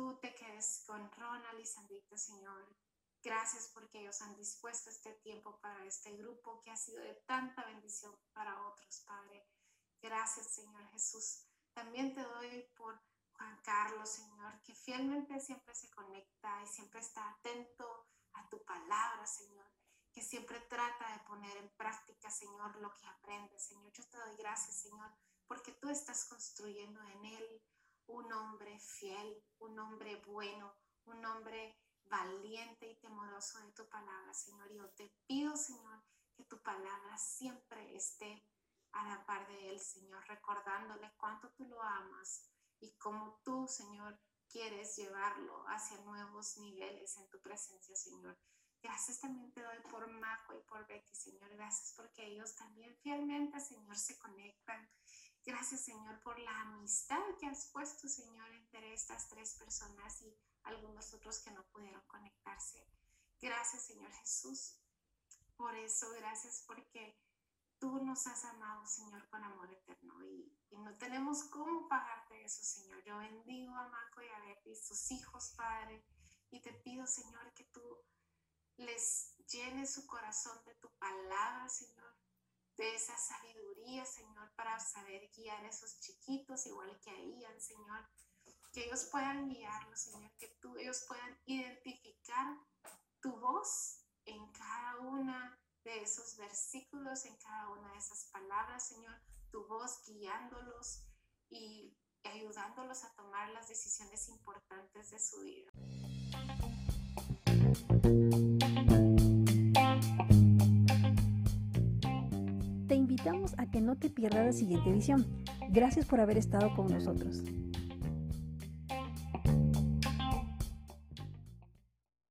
tú te quedes con Ronald y Sandrita, Señor. Gracias porque ellos han dispuesto este tiempo para este grupo que ha sido de tanta bendición para otros, Padre. Gracias, Señor Jesús. También te doy por Juan Carlos, Señor, que fielmente siempre se conecta y siempre está atento a tu palabra, Señor, que siempre trata de poner en práctica, Señor, lo que aprende, Señor. Yo te doy gracias, Señor, porque tú estás construyendo en él un hombre fiel, un hombre bueno, un hombre valiente y temoroso de tu palabra, Señor. Yo te pido, Señor, que tu palabra siempre esté a la par de él, Señor, recordándole cuánto tú lo amas y cómo tú, Señor, quieres llevarlo hacia nuevos niveles en tu presencia, Señor. Gracias también te doy por Majo y por Betty, Señor. Gracias porque ellos también fielmente, Señor, se conectan. Gracias, Señor, por la amistad que has puesto, Señor, entre estas tres personas y algunos otros que no pudieron conectarse. Gracias, Señor Jesús. Por eso, gracias porque tú nos has amado, Señor, con amor eterno y, no tenemos cómo pagarte eso, Señor. Yo bendigo a Marco y a Betty, sus hijos, Padre, y te pido, Señor, que tú les llenes su corazón de tu palabra, Señor, de esa sabiduría, Señor, para saber guiar a esos chiquitos igual que a Señor. Que ellos puedan guiarlos, Señor, que tú, ellos puedan identificar tu voz en cada una de esos versículos, en cada una de esas palabras, Señor, tu voz guiándolos y ayudándolos a tomar las decisiones importantes de su vida. Invitamos a que no te pierdas la siguiente edición. Gracias por haber estado con nosotros.